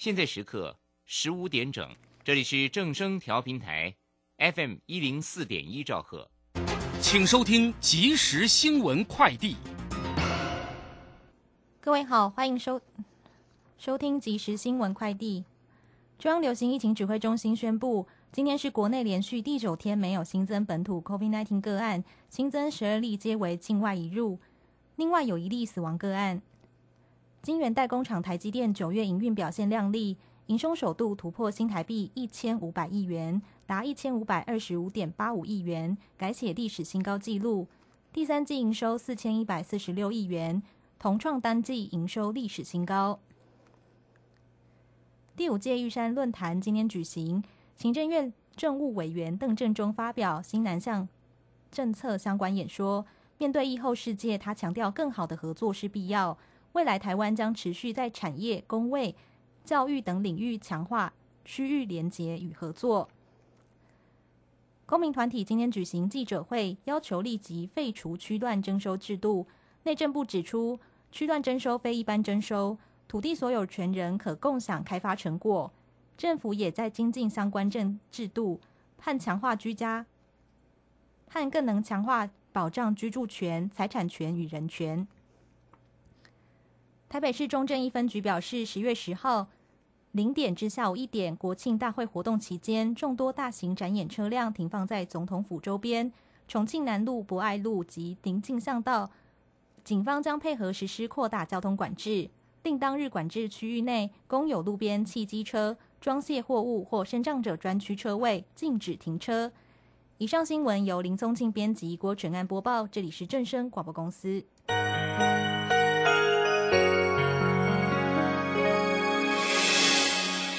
现在时刻十五点整，这里是正声调频台，FM 一零四点一兆赫，请收听即时新闻快递。各位好，欢迎收收听即时新闻快递。中央流行疫情指挥中心宣布，今天是国内连续第九天没有新增本土 COVID-19 个案，新增十二例皆为境外移入，另外有一例死亡个案。晶圆代工厂台积电九月营运表现亮丽，营收首度突破新台币一千五百亿元，达一千五百二十五点八五亿元，改写历史新高纪录。第三季营收四千一百四十六亿元，同创单季营收历史新高。第五届玉山论坛今天举行，行政院政务委员邓正中发表新南向政策相关演说。面对疫后世界，他强调更好的合作是必要。未来台湾将持续在产业、工位、教育等领域强化区域连结与合作。公民团体今天举行记者会，要求立即废除区段征收制度。内政部指出，区段征收非一般征收，土地所有权人可共享开发成果。政府也在精进相关政制度，和强化居家，和更能强化保障居住权、财产权与人权。台北市中正一分局表示，十月十号零点至下午一点，国庆大会活动期间，众多大型展演车辆停放在总统府周边、重庆南路、博爱路及临近巷道。警方将配合实施扩大交通管制，令当日管制区域内公有路边汽机车、装卸货物或身障者专区车位禁止停车。以上新闻由林宗庆编辑，郭纯安播报。这里是正声广播公司。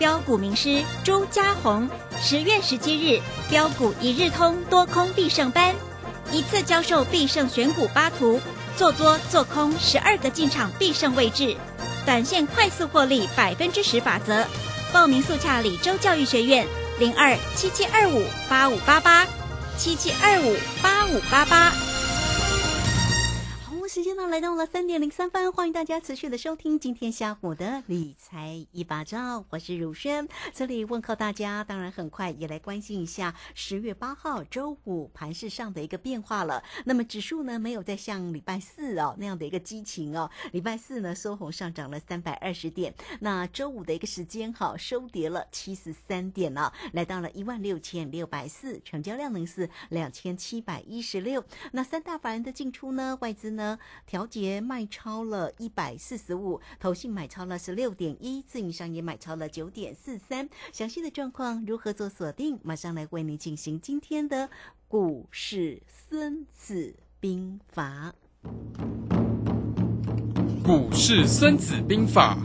标股名师朱家红，十月十七日标股一日通多空必胜班，一次教授必胜选股八图，做多做空十二个进场必胜位置，短线快速获利百分之十法则。报名速洽李州教育学院零二七七二五八五八八七七二五八五八八。来到了三点零三分，欢迎大家持续的收听今天下午的理财一把照，我是如轩，这里问候大家。当然，很快也来关心一下十月八号周五盘市上的一个变化了。那么指数呢没有再像礼拜四哦那样的一个激情哦，礼拜四呢收红上涨了三百二十点，那周五的一个时间哈收跌了七十三点了，来到了一万六千六百四，成交量呢是两千七百一十六。那三大法人的进出呢，外资呢？调节卖超了一百四十五，投信买超了十六点一，自营商也买超了九点四三。详细的状况如何做锁定？马上来为你进行今天的股市孙子兵法。股市孙子兵法，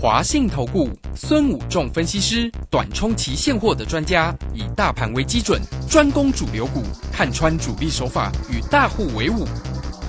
华信投顾孙武仲分析师，短冲期现货的专家，以大盘为基准，专攻主流股，看穿主力手法，与大户为伍。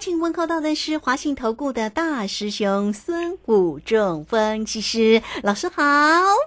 请问候到的是华信投顾的大师兄孙武仲分析师老师好。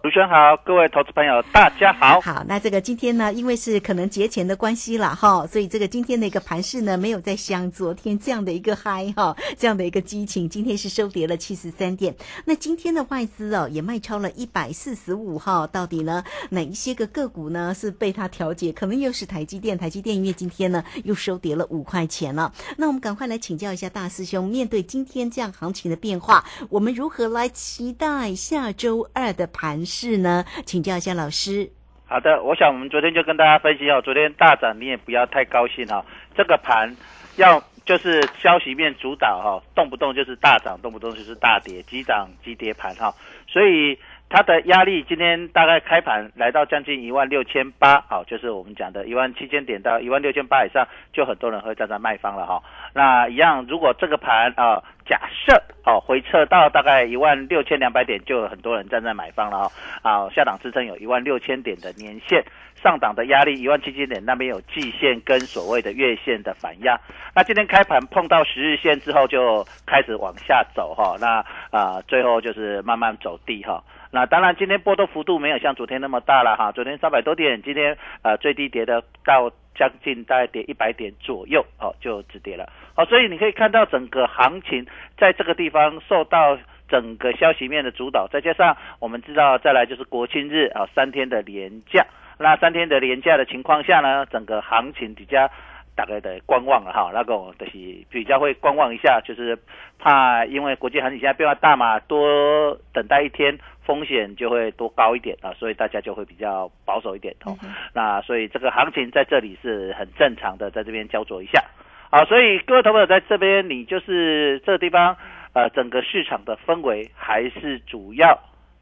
主持人好，各位投资朋友大家好。好，那这个今天呢，因为是可能节前的关系了哈，所以这个今天的一个盘势呢，没有再像昨天这样的一个嗨哈，这样的一个激情。今天是收跌了七十三点。那今天的外资哦，也卖超了一百四十五号，到底呢哪一些个个股呢是被它调节？可能又是台积电，台积电因为今天呢又收跌了五块钱了。那我们赶快来请教一下大师兄，面对今天这样行情的变化，我们如何来期待下周二的盘势呢？请教一下老师。好的，我想我们昨天就跟大家分析哦，昨天大涨你也不要太高兴哈、这个盘要就是消息面主导哈、动不动就是大涨，动不动就是大跌，急涨急跌盘哈、所以它的压力今天大概开盘来到将近一万六千八，好，就是我们讲的一万七千点到一万六千八以上，就很多人会站在卖方了哈、那一样，如果这个盘啊、假设哦回撤到大概一万六千两百点，就有很多人站在买方了哈、啊，下档支撑有一万六千点的年线，上档的压力一万七千点，那边有季线跟所谓的月线的反压。那今天开盘碰到十日线之后，就开始往下走哈、那啊、最后就是慢慢走低哈、那当然，今天波动幅度没有像昨天那么大了哈。昨天三百多点，今天呃最低跌的到将近大概跌一百点左右，哦就止跌了。哦，所以你可以看到整个行情在这个地方受到整个消息面的主导，再加上我们知道再来就是国庆日啊、三天的连假，那三天的连假的情况下呢，整个行情比较。大概的观望了哈，那个就是比较会观望一下，就是怕因为国际行情现在变化大嘛，多等待一天风险就会多高一点啊，所以大家就会比较保守一点哦。那所以这个行情在这里是很正常的，在这边焦灼一下。好，所以各位投朋友在这边，你就是这个地方，呃，整个市场的氛围还是主要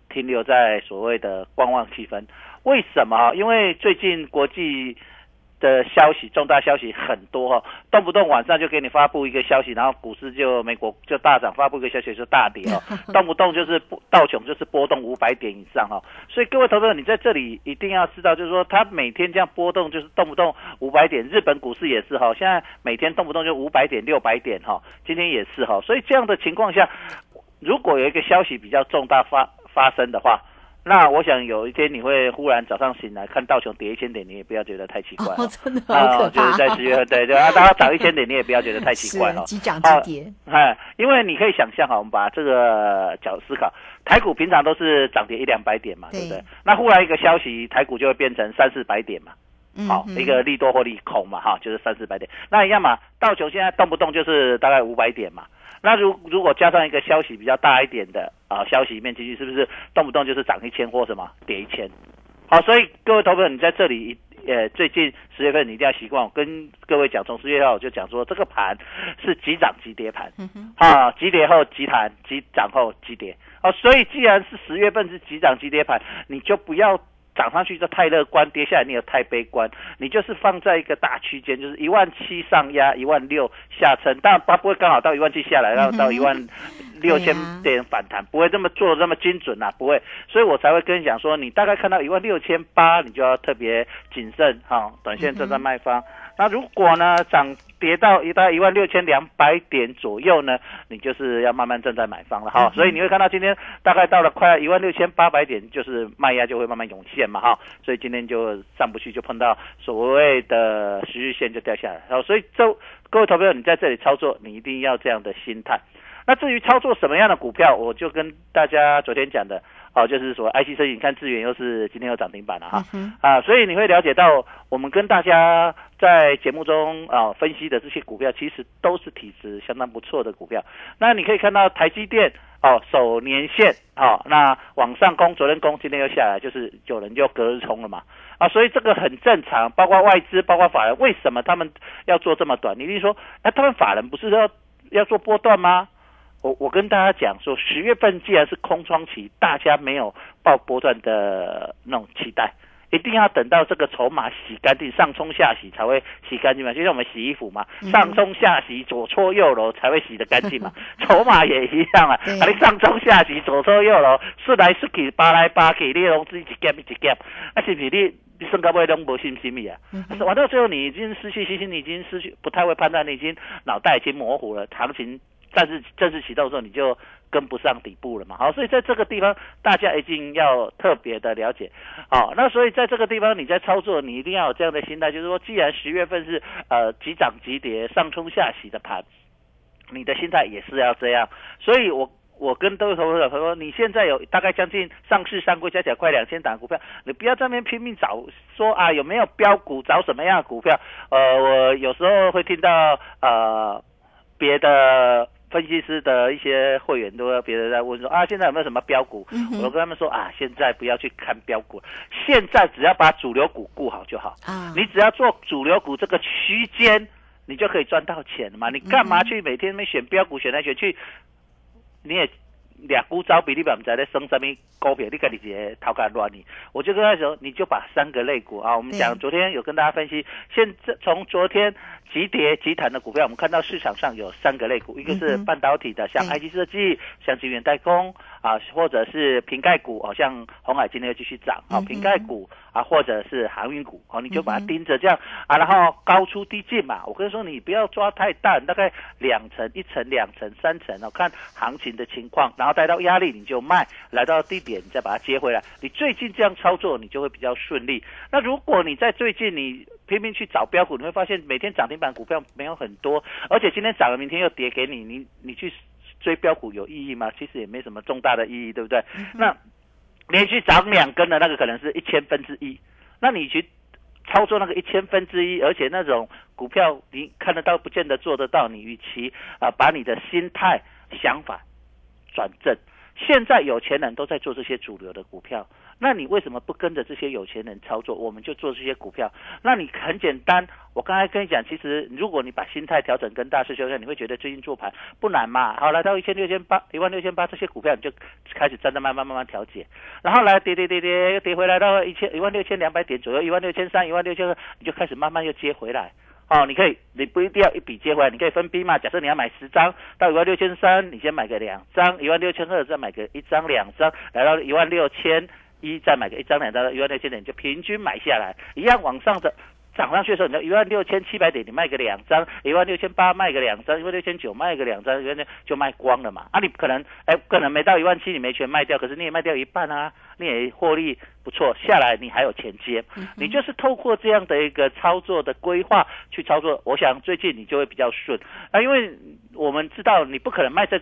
停留在所谓的观望气氛。为什么？因为最近国际的消息，重大消息很多哈、动不动晚上就给你发布一个消息，然后股市就美国就大涨，发布一个消息就大跌哦，动不动就是不道琼就是波动五百点以上哈、所以各位投资者，你在这里一定要知道，就是说它每天这样波动，就是动不动五百点，日本股市也是哈、现在每天动不动就五百点、六百点哈、今天也是哈、所以这样的情况下，如果有一个消息比较重大发发生的话，那我想有一天你会忽然早上醒来看道琼跌一千点，你也不要觉得太奇怪哦，哦。真的好可怕，就是在十月份，对对 啊，大家涨一千点，你也不要觉得太奇怪哦是。急涨急跌，哎，因为你可以想象哈，我们把这个角度思考，台股平常都是涨跌一两百点嘛，对不对对？那忽然一个消息，台股就会变成三四百点嘛。好，嗯一个利多或利空嘛，哈，就是三四百点。那一样嘛，道琼现在动不动就是大概五百点嘛。那如如果加上一个消息比较大一点的啊，消息面进去，是不是动不动就是涨一千或什么跌一千？好，所以各位投朋友，你在这里呃，最近十月份你一定要习惯，我跟各位讲，从十月号我就讲说，这个盘是急涨急跌盘，嗯哼，啊，急跌后急弹，急涨后急跌。啊，所以既然是十月份是急涨急跌盘，你就不要涨上去就太乐观，跌下来你也太悲观，你就是放在一个大区间，就是一万七上压，一万六下撑，当然它不会刚好到一万七下来，然后到一万六千点反弹，不会这么做得这么精准啊，不会，所以我才会跟你讲说，你大概看到一万六千八，你就要特别谨慎哈、短线正在卖方。那如果呢涨跌到一大概一万六千两百点左右呢，你就是要慢慢正在买方了哈。所以你会看到今天大概到了快一万六千八百点，就是卖压就会慢慢涌现嘛哈。所以今天就上不去，就碰到所谓的十日线就掉下来。然后所以这各位投票，你在这里操作，你一定要这样的心态。那至于操作什么样的股票，我就跟大家昨天讲的哦，就是说 IC 设计，你看智源又是今天又涨停板了哈。嗯啊，所以你会了解到，我们跟大家在节目中啊分析的这些股票，其实都是体质相当不错的股票。那你可以看到台积电哦，守年线哦，那往上攻，昨天攻，今天又下来，就是有人就隔日冲了嘛。啊，所以这个很正常，包括外资，包括法人，为什么他们要做这么短？你一定说，哎、他们法人不是要要做波段吗？我我跟大家讲说，十月份既然是空窗期，大家没有报波段的那种期待，一定要等到这个筹码洗干净，上冲下洗才会洗干净嘛，就像我们洗衣服嘛，上冲下洗，左搓右揉才会洗得干净嘛。筹码也一样啊，对啊你上冲下洗，左搓右揉，顺来顺去，扒来扒去，你拢自己一夹一夹，啊是不是你？你升高位拢无信心呀，玩到最后你已经失去信心，你已经失去不太会判断，你已经脑袋已经模糊了，行情正式正式启动的时候你就跟不上底部了嘛。好，所以在这个地方大家一定要特别的了解。好，那所以在这个地方你在操作，你一定要有这样的心态，就是说，既然十月份是呃急涨急跌、上冲下洗的盘，你的心态也是要这样。所以我。我跟各位投资者说，你现在有大概将近上市上柜加起来快两千档股票，你不要在那边拼命找说啊有没有标股，找什么样的股票。呃，我有时候会听到呃别的分析师的一些会员都别人在问说啊，现在有没有什么标股？我跟他们说啊，现在不要去看标股，现在只要把主流股顾好就好。啊，你只要做主流股这个区间，你就可以赚到钱了嘛。你干嘛去每天那边选标股选来选去？你也俩股招比，你嘛不知道在升什么股票，你看你直接头壳乱你。我就跟他说，你就把三个类股啊，我们讲昨天有跟大家分析，现在从昨天急跌急弹的股票，我们看到市场上有三个类股，一个是半导体的，像对 IC 设计，像晶圆代工啊，或者是瓶盖股，好、像红海今天又继续涨啊，瓶盖股啊，或者是航运股，哦，你就把它盯着这样啊，然后高出低进嘛。我跟你说，你不要抓太淡，大概两层、一层、两层、三层哦，看行情的情况，然后带到压力你就卖，来到低点你再把它接回来。你最近这样操作，你就会比较顺利。那如果你在最近你拼命去找标股，你会发现每天涨停板股票没有很多，而且今天涨了，明天又跌给你，你你去追标股有意义吗？其实也没什么重大的意义，对不对？那连续涨两根的那个可能是一千分之一，那你去操作那个一千分之一，而且那种股票你看得到，不见得做得到。你与其啊、把你的心态想法转正，现在有钱人都在做这些主流的股票，那你为什么不跟着这些有钱人操作？我们就做这些股票。那你很简单，我刚才跟你讲，其实如果你把心态调整跟大师兄一样，你会觉得最近做盘不难嘛。好，来到一千六千八、一万六千八这些股票，你就开始站在慢慢慢慢调节，然后来跌跌跌跌，跌回来到一千一万六千两百点左右，一万六千三、一万六千二，你就开始慢慢又接回来。哦，你可以，你不一定要一笔接回来，你可以分批嘛。假设你要买十张，到一万六千三，你先买个两张，一万六千二再买个一张两张，来到一万六千一再买个一张两张，一万六千点就平均买下来，一样往上的。涨上去的时候，你要一万六千七百点，你卖个两张；一万六千八卖个两张；一万六千九卖个两张，原来就卖光了嘛。啊，你可能哎，可能没到一万七，你没全卖掉，可是你也卖掉一半啊，你也获利不错，下来你还有钱接。你就是透过这样的一个操作的规划去操作，我想最近你就会比较顺啊，因为我们知道你不可能卖在。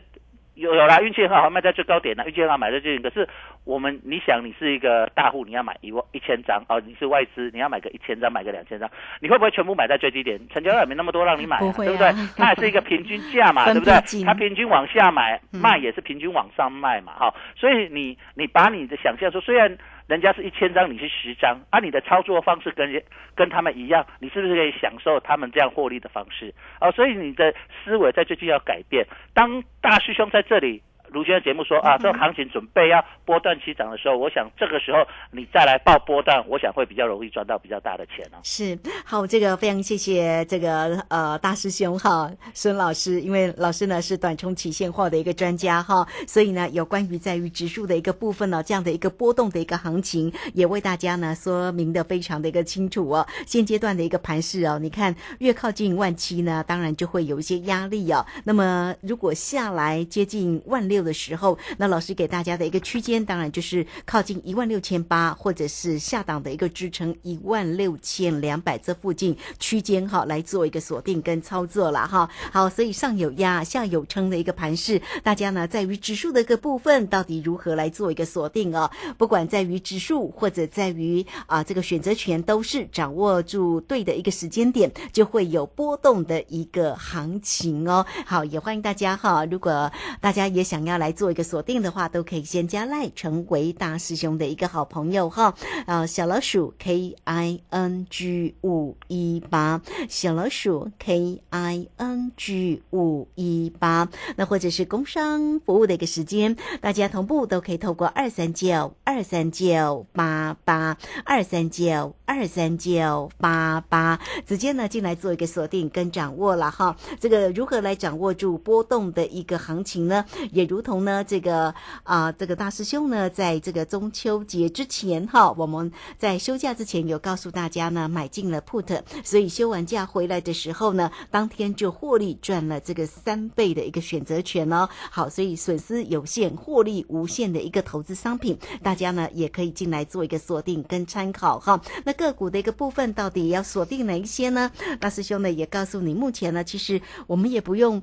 有有啦，运气很好，卖在最高点了，运气很好买在最近。可是我们，你想你是一个大户，你要买一万一千张哦，你是外资，你要买个一千张，买个两千张，你会不会全部买在最低点？成交量也没那么多让你买、不啊对不对？它也是一个平均价嘛，对不对？它平均往下买嗯卖也是平均往上卖嘛，哈、所以你你把你的想象说，虽然人家是一千张，你是十张，按，你的操作方式跟人跟他们一样，你是不是可以享受他们这样获利的方式？哦，所以你的思维在最近要改变。当大师兄在这里。卢轩的节目说啊，这个行情准备要波段起涨的时候，我想这个时候你再来报波段，我想会比较容易赚到比较大的钱哦。是好，这个非常谢谢这个呃大师兄哈孙老师，因为老师呢是短冲期现货的一个专家哈，所以呢有关于在于指数的一个部分呢，这样的一个波动的一个行情，也为大家呢说明的非常的一个清楚哦。现阶段的一个盘势哦，你看越靠近万七呢，当然就会有一些压力哦。那么如果下来接近万六的时候，那老师给大家的一个区间，当然就是靠近一万六千八，或者是下档的一个支撑一万六千两百这附近区间哈，来做一个锁定跟操作了哈。好，所以上有压，下有撑的一个盘势，大家呢在于指数的一个部分，到底如何来做一个锁定哦？不管在于指数或者在于啊这个选择权，都是掌握住对的一个时间点，就会有波动的一个行情哦。好，也欢迎大家哈，如果大家也想要。要来做一个锁定的话，都可以先加赖成为大师兄的一个好朋友哈。啊，小老鼠 K I N G 五一八，小老鼠 K I N G 五一八。那或者是工商服务的一个时间，大家同步都可以透过二三九二三九八八二三九二三九八八，直接呢进来做一个锁定跟掌握了哈。这个如何来掌握住波动的一个行情呢？也如同呢这个啊、这个大师兄呢，在这个中秋节之前哈，我们在休假之前有告诉大家呢，买进了 put，所以休完假回来的时候呢，当天就获利赚了这个三倍的一个选择权哦。好，所以损失有限，获利无限的一个投资商品，大家呢也可以进来做一个锁定跟参考哈。那个股的一个部分到底要锁定哪一些呢？大师兄呢也告诉你，目前呢其实我们也不用。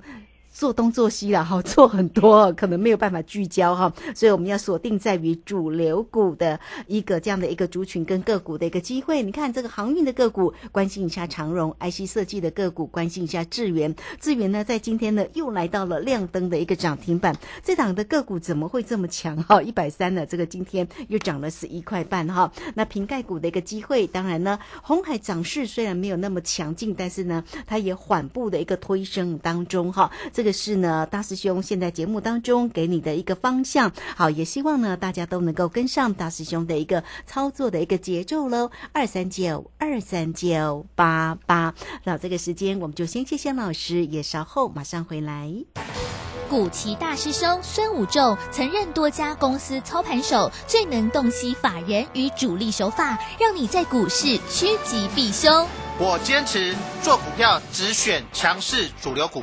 做东做西了哈，做很多可能没有办法聚焦哈，所以我们要锁定在于主流股的一个这样的一个族群跟个股的一个机会。你看这个航运的个股，关心一下长荣；IC 设计的个股，关心一下智源。智源呢，在今天呢又来到了亮灯的一个涨停板，这档的个股怎么会这么强哈？一百三呢，这个今天又涨了十一块半哈。那瓶盖股的一个机会，当然呢，红海涨势虽然没有那么强劲，但是呢，它也缓步的一个推升当中哈。这个是呢，大师兄现在节目当中给你的一个方向。好，也希望呢大家都能够跟上大师兄的一个操作的一个节奏喽。二三九二三九八八，那这个时间我们就先谢谢老师，也稍后马上回来。古奇大师兄孙武仲曾任多家公司操盘手，最能洞悉法人与主力手法，让你在股市趋吉避凶。我坚持做股票只选强势主流股，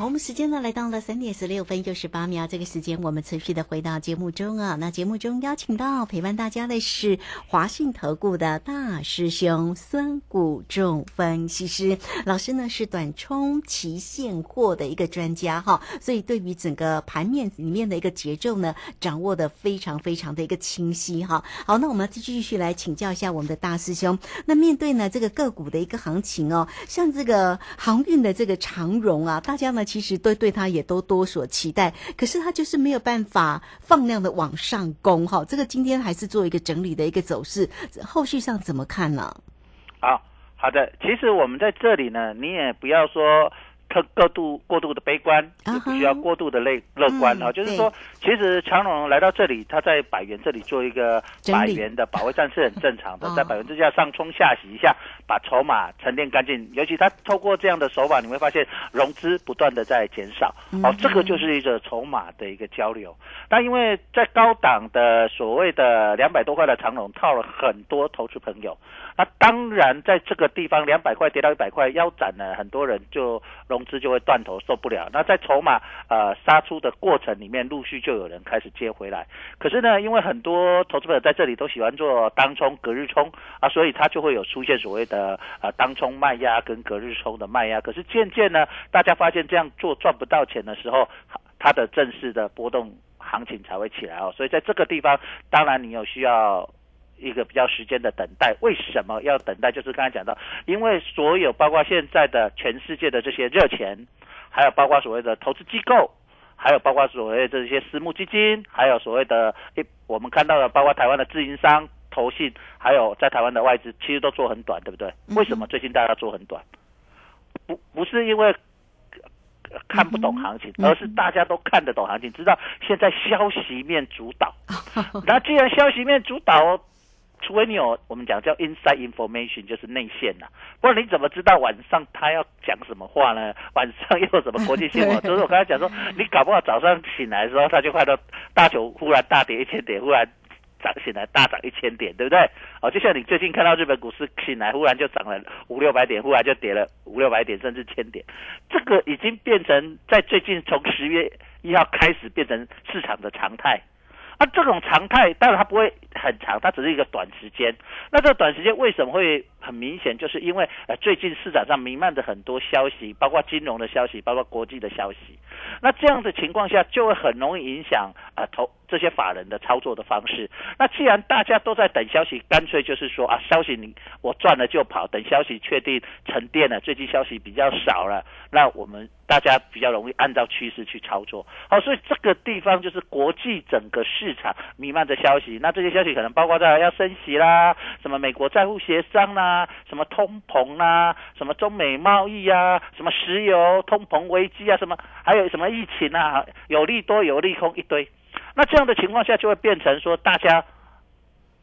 好，我们时间呢来到了三点十六分又十八秒，这个时间我们持续的回到节目中啊。那节目中邀请到陪伴大家的是华信投顾的大师兄孙谷仲分析师老师呢，是短冲期现货的一个专家哈，所以对于整个盘面里面的一个节奏呢，掌握的非常非常的一个清晰哈。好，那我们继续来请教一下我们的大师兄。那面对呢这个个股的一个行情哦，像这个航运的这个长荣啊，大家呢其实都对他也都多所期待，可是他就是没有办法放量的往上攻哈。这个今天还是做一个整理的一个走势，后续上怎么看呢？好好的，其实我们在这里呢，你也不要说特过度过度的悲观，也不需要过度的乐乐观嗯啊。就是说，其实长龙来到这里，他在百元这里做一个百元的保卫战是很正常的哦，在百元之下上冲下洗一下，把筹码沉淀干净。尤其他透过这样的手法，你会发现融资不断的在减少，哦，这个就是一个筹码的一个交流。那因为在高档的所谓的两百多块的长龙套了很多投资朋友，那当然在这个地方两百块跌到一百块腰斩了，很多人就融资就会断头受不了。那在筹码呃杀出的过程里面，陆续就有人开始接回来。可是呢，因为很多投资朋友在这里都喜欢做当冲、隔日冲啊，所以它就会有出现所谓的呃当冲卖压跟隔日冲的卖压。可是渐渐呢，大家发现这样做赚不到钱的时候，它的正式的波动行情才会起来哦。所以在这个地方，当然你有需要。一个比较时间的等待，为什么要等待？就是刚才讲到，因为所有包括现在的全世界的这些热钱，还有包括所谓的投资机构，还有包括所谓的这些私募基金，还有所谓的一我们看到的，包括台湾的自营商、投信，还有在台湾的外资，其实都做很短，对不对？为什么最近大家做很短？不不是因为。呃看不懂行情，而是大家都看得懂行情，知道现在消息面主导。那既然消息面主导，除非你有我们讲叫 inside information，就是内线呐、不然你怎么知道晚上他要讲什么话呢？晚上又有什么国际新闻？就是我刚才讲说，你搞不好早上醒来的时候，他就看到大球忽然大跌一千点，忽然涨醒来大涨一千点，对不对？哦，就像你最近看到日本股市醒来忽然就涨了五六百点，忽然就跌了五六百点，甚至千点，这个已经变成在最近从十月一号开始变成市场的常态。啊，这种常态当然它不会很长，它只是一个短时间。那这个短时间为什么会很明显？就是因为呃最近市场上弥漫着很多消息，包括金融的消息，包括国际的消息。那这样的情况下，就会很容易影响啊投这些法人的操作的方式。那既然大家都在等消息，干脆就是说啊，消息你我赚了就跑，等消息确定沉淀了，最近消息比较少了，那我们大家比较容易按照趋势去操作。好，所以这个地方就是国际整个市场弥漫着消息，那这些消息可能包括在要升息啦，什么美国债务协商啦，什么通膨啦，什么中美贸易啊，什么石油通膨危机啊，什么还有什么疫情啊，有利多有利空一堆。那这样的情况下，就会变成说大家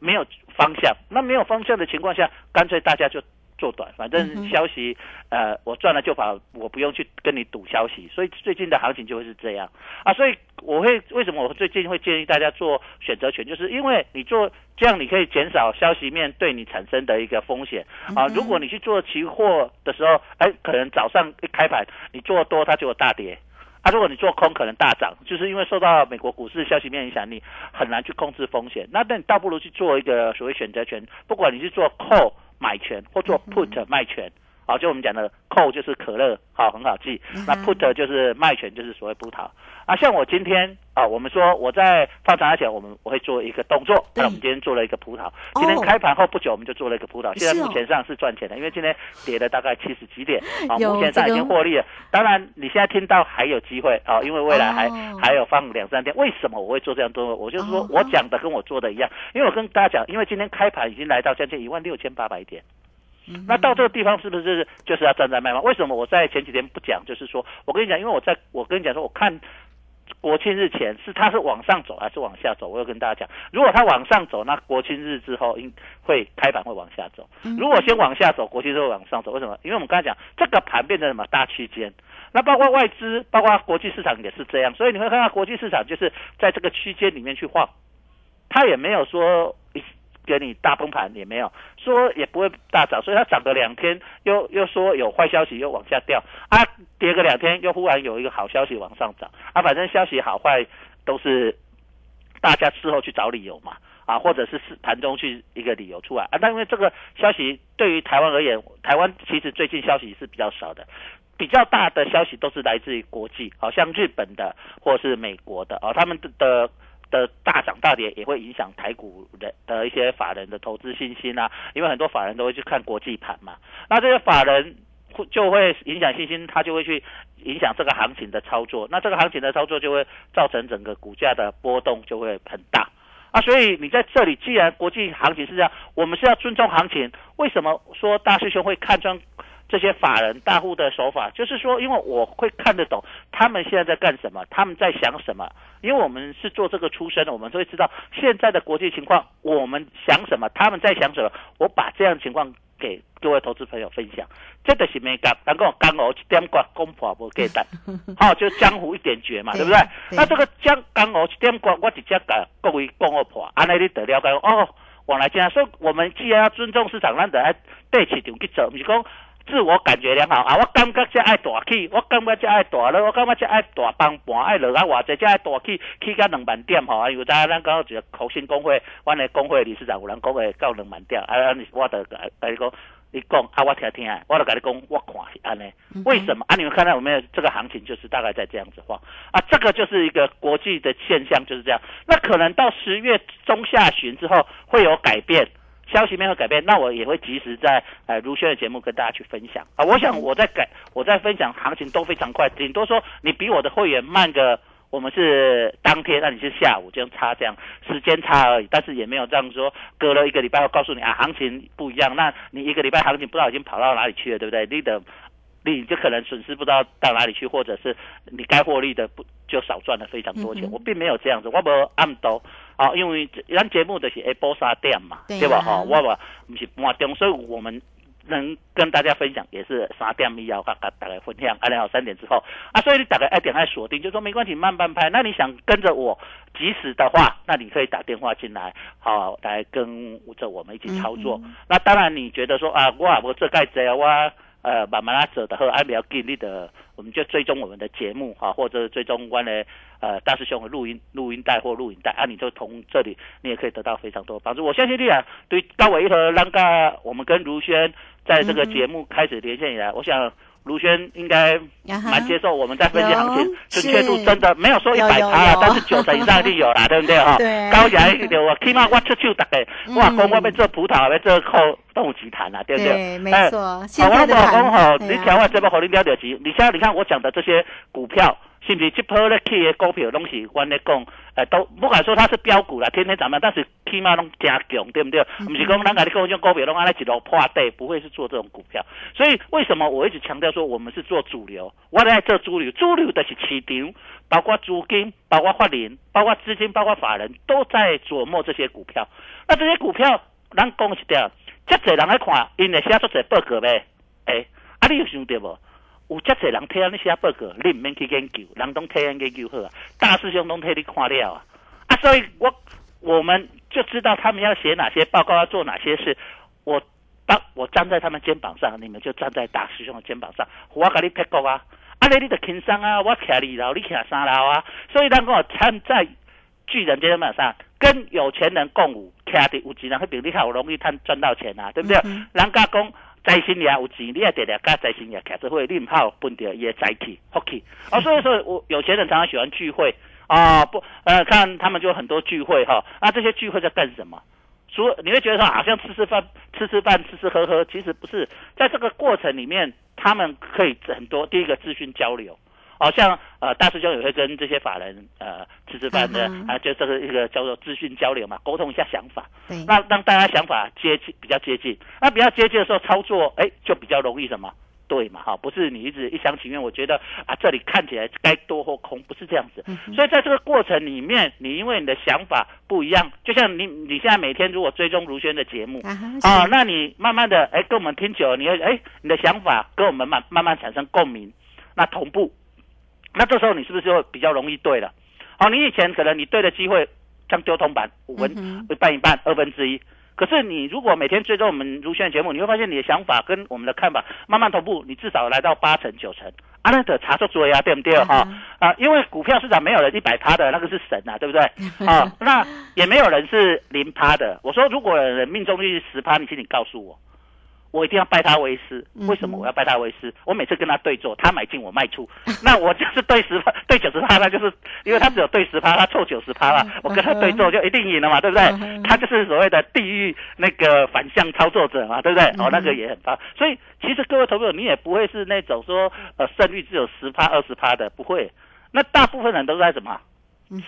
没有方向。那没有方向的情况下，干脆大家就做短，反正消息呃我赚了就跑，我不用去跟你赌消息。所以最近的行情就会是这样啊。所以我会为什么我最近会建议大家做选择权，就是因为你做这样，你可以减少消息面对你产生的一个风险啊。如果你去做期货的时候，哎，可能早上一开盘你做多，它就有大跌。啊，如果你做空可能大涨，就是因为受到美国股市消息面影响，你很难去控制风险。那那你倒不如去做一个所谓选择权，不管你是做 call 买权或做 put 卖权。好，就我们讲的 call 就是可乐，好，很好记。那 put 就是卖权，就是所谓葡萄。啊，像我今天啊，我们说我在放长前，我们我会做一个动作。那我们今天做了一个葡萄。今天开盘后不久，我们就做了一个葡萄。现在目前上是赚钱的，因为今天跌了大概七十几点，啊，目前上已经获利了。当然，你现在听到还有机会啊，因为未来还还有放两三天。为什么我会做这样动作？我就是说我讲的跟我做的一样，因为我跟大家讲，因为今天开盘已经来到将近一万六千八百点。那到这个地方是不是就是要站在卖方？为什么我在前几天不讲？就是说我跟你讲，因为我在我跟你讲说，我看国庆日前是它是往上走还是往下走？我有跟大家讲，如果它往上走，那国庆日之后应会开盘会往下走；如果先往下走，国庆日会往上走。为什么？因为我们刚才讲这个盘变成什么大区间，那包括外资，包括国际市场也是这样，所以你会看到国际市场就是在这个区间里面去晃，它也没有说。给你大崩盘也没有说也不会大涨，所以它涨个两天又又说有坏消息又往下掉啊，跌个两天又忽然有一个好消息往上涨啊，反正消息好坏都是大家事后去找理由嘛啊，或者是是盘中去一个理由出来啊。但因为这个消息对于台湾而言，台湾其实最近消息是比较少的，比较大的消息都是来自于国际，好像日本的或是美国的啊，他们的。的大涨大跌也会影响台股的的一些法人的投资信心啊，因为很多法人都会去看国际盘嘛，那这些法人会就会影响信心，他就会去影响这个行情的操作，那这个行情的操作就会造成整个股价的波动就会很大啊，所以你在这里既然国际行情是这样，我们是要尊重行情，为什么说大师兄会看穿？这些法人大户的手法，就是说，因为我会看得懂他们现在在干什么，他们在想什么。因为我们是做这个出身的，我们都会知道现在的国际情况，我们想什么，他们在想什么。我把这样的情况给各位投资朋友分享，这个是没干，但跟我刚好一点挂攻破不给单，好，就江湖一点绝嘛，对不对？那这个江刚好一点挂，我直接给各位讲我婆，安尼你得了解哦。往来这样，所以我们既然要尊重市场，咱得对市场去做，不是讲。自我感觉良好啊！我感觉才爱大起，我感觉才爱大了，我感觉才爱大帮盘，爱落啊偌济，才爱大起，起到两万点吼！啊，有在咱讲一个核心工会，阮的工会理事长有人讲会到两万点，啊，我得甲你讲，你讲啊，我听听，我得甲你讲，我看是安尼。为什么啊？你们看到有没有这个行情，就是大概在这样子晃啊？这个就是一个国际的现象，就是这样。那可能到十月中下旬之后会有改变。消息面会改变，那我也会及时在呃如轩的节目跟大家去分享啊。我想我在改，我在分享行情都非常快，顶多说你比我的会员慢个，我们是当天，那你是下午就差这样时间差而已，但是也没有这样说隔了一个礼拜后告诉你啊行情不一样，那你一个礼拜行情不知道已经跑到哪里去了，对不对？你的你就可能损失不知道到哪里去，或者是你该获利的不就少赚了非常多钱。我并没有这样子，我不按多。啊，因为咱节目的是 A 波三点嘛，对。吧？哈，我我不是半中，所以我们能跟大家分享也是三点以后，跟大家分享。啊，然后三点之后，啊，所以你大概一点开锁定，就说没关系，慢半拍。那你想跟着我及时的话，那你可以打电话进来，好来跟着我们一起操作。那当然，你觉得说啊，我我这盖子啊，我呃慢慢拉走的，和安比较给力的。我们就追踪我们的节目哈，或者追踪关的呃大师兄的录音录音带或录影带啊，你就从这里你也可以得到非常多帮助。我相信你啊，对高伟和啷个我们跟如轩在这个节目开始连线以来，我想。卢轩应该蛮接受我们在分析行情，准确度真的没有说一百趴，但是九成以上就有啦，对不对哈？高起来一点，我起码我出手大概，我讲我要做葡萄，要做靠动物集团啦，对不对？没错。现在的讲吼，你调完这边好，你了解级。你现在你看我讲的这些股票。是不是这波咧起的股票拢是我咧讲，诶，都不敢说它是标股啦，天天涨嘛，但是起码拢加强，对不对？不是讲咱家你讲这种股票拢安尼一路破底，不会是做这种股票。所以为什么我一直强调说我们是做主流？我在做主流，主流的是市场，包括资金，包括法人，包括资金，包括法人都在琢磨这些股票。那这些股票，咱讲一点，这侪人来看，因为写出侪报告呗，诶，啊，你有想到无？有遮侪人睇安尼写报告，你唔免去研究，人都睇安研究好啊。大师兄都替你看了啊，啊，所以我我们就知道他们要写哪些报告，要做哪些事。我当我站在他们肩膀上，你们就站在大师兄的肩膀上。我给你拍过啊，啊，你你就轻松啊，我徛二楼，你徛三楼啊。所以，当我站在巨人肩膀上，跟有钱人共舞，徛的有钱人，比你好容易赚赚到钱啊，对不对？人家讲。在心也有钱，你也得了，加在心也开始会另炮分掉也在起，o k 哦，所以说我有钱人常常喜欢聚会啊，不呃，看他们就很多聚会哈，那这些聚会在干什么？除你会觉得说好像吃吃饭、吃吃饭、吃吃喝喝，其实不是，在这个过程里面，他们可以很多第一个资讯交流。好像呃大师兄也会跟这些法人呃吃吃饭的啊，就这个一个叫做资讯交流嘛，沟通一下想法，那让大家想法接近比较接近，那比较接近的时候操作哎就比较容易什么？对嘛哈，不是你一直一厢情愿，我觉得啊这里看起来该多或空不是这样子，所以在这个过程里面，你因为你的想法不一样，就像你你现在每天如果追踪如轩的节目啊，那你慢慢的哎跟我们听久了，你会哎你的想法跟我们慢慢慢产生共鸣，那同步。那这时候你是不是就比较容易对了？好，你以前可能你对的机会像丢铜板五分一半一半二分之一，可是你如果每天追踪我们如轩的节目，你会发现你的想法跟我们的看法慢慢同步，你至少来到八成九成。阿那的查出追啊，对不对哈？啊，因为股票市场没有人一百趴的，那个是神啊，对不对？啊，那也没有人是零趴的。我说如果人命中率十趴，你请你告诉我。我一定要拜他为师，为什么我要拜他为师？我每次跟他对坐，他买进我卖出，那我就是对十趴，对九十趴，那就是因为他只有对十趴，他错九十趴了，我跟他对坐就一定赢了嘛，对不对？他就是所谓的地狱那个反向操作者嘛，对不对？哦，那个也很棒，所以其实各位投友，你也不会是那种说呃胜率只有十趴二十趴的，不会。那大部分人都在什么？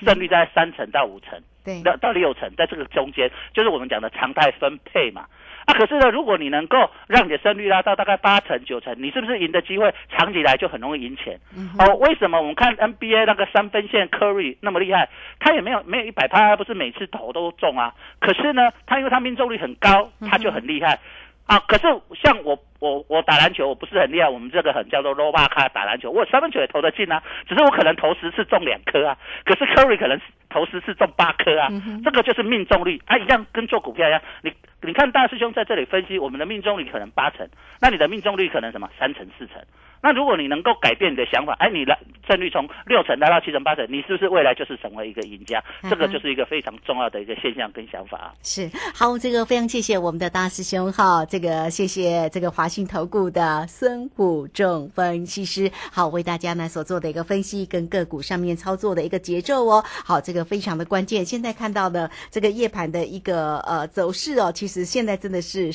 胜率在三成到五成，对，到到六成，在这个中间，就是我们讲的常态分配嘛。啊，可是呢，如果你能够让你的胜率拉到大概八成九成，你是不是赢的机会长期来就很容易赢钱？哦，为什么我们看 NBA 那个三分线 Curry 那么厉害，他也没有没有一百趴，不是每次投都中啊？可是呢，他因为他命中率很高，他就很厉害。啊，可是像我我我打篮球，我不是很厉害。我们这个很叫做 low 巴卡打篮球，我三分球也投得进啊，只是我可能投十次中两颗啊。可是 Curry 可能投十次中八颗啊，这个就是命中率。啊，一样跟做股票一样，你你看大师兄在这里分析，我们的命中率可能八成，那你的命中率可能什么三成四成。那如果你能够改变你的想法，哎，你来胜率从六成来到七成八成，你是不是未来就是成为一个赢家？这个就是一个非常重要的一个现象跟想法。是好，这个非常谢谢我们的大师兄哈，这个谢谢这个华信投顾的孙虎仲分析师，好为大家呢所做的一个分析跟个股上面操作的一个节奏哦。好，这个非常的关键。现在看到的这个夜盘的一个呃走势哦，其实现在真的是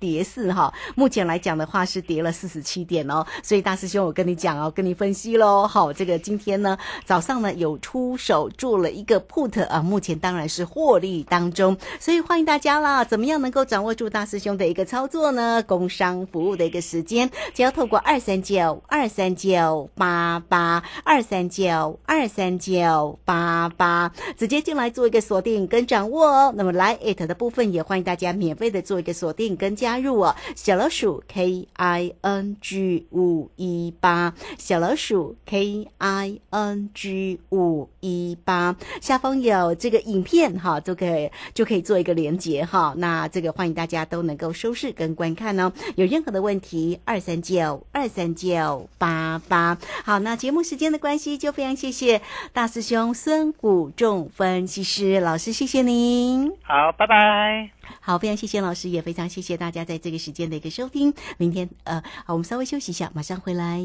跌势哈。目前来讲的话是跌了四十七点哦，所以。大师兄，我跟你讲哦，跟你分析喽。好，这个今天呢，早上呢有出手做了一个 put 啊，目前当然是获利当中，所以欢迎大家啦。怎么样能够掌握住大师兄的一个操作呢？工商服务的一个时间，只要透过二三九二三九八八二三九二三九八八直接进来做一个锁定跟掌握哦。那么来 it 的部分也欢迎大家免费的做一个锁定跟加入哦。小老鼠 K I N G 五一八，小老鼠 K I N G 五一八，下方有这个影片哈，都可以就可以做一个连接哈。那这个欢迎大家都能够收视跟观看哦。有任何的问题，二三九二三九八八。好，那节目时间的关系，就非常谢谢大师兄孙谷仲分析师老师，谢谢您。好，拜拜。好，非常谢谢老师，也非常谢谢大家在这个时间的一个收听。明天呃，好，我们稍微休息一下，马上回来。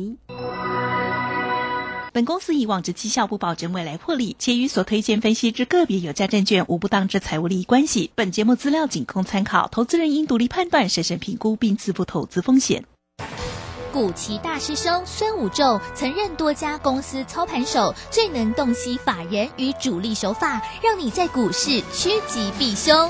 本公司以往之绩效不保证未来获利，且与所推荐分析之个别有价证券无不当之财务利益关系。本节目资料仅供参考，投资人应独立判断、审慎评估并自负投资风险。古奇大师兄孙武仲曾任多家公司操盘手，最能洞悉法人与主力手法，让你在股市趋吉避凶。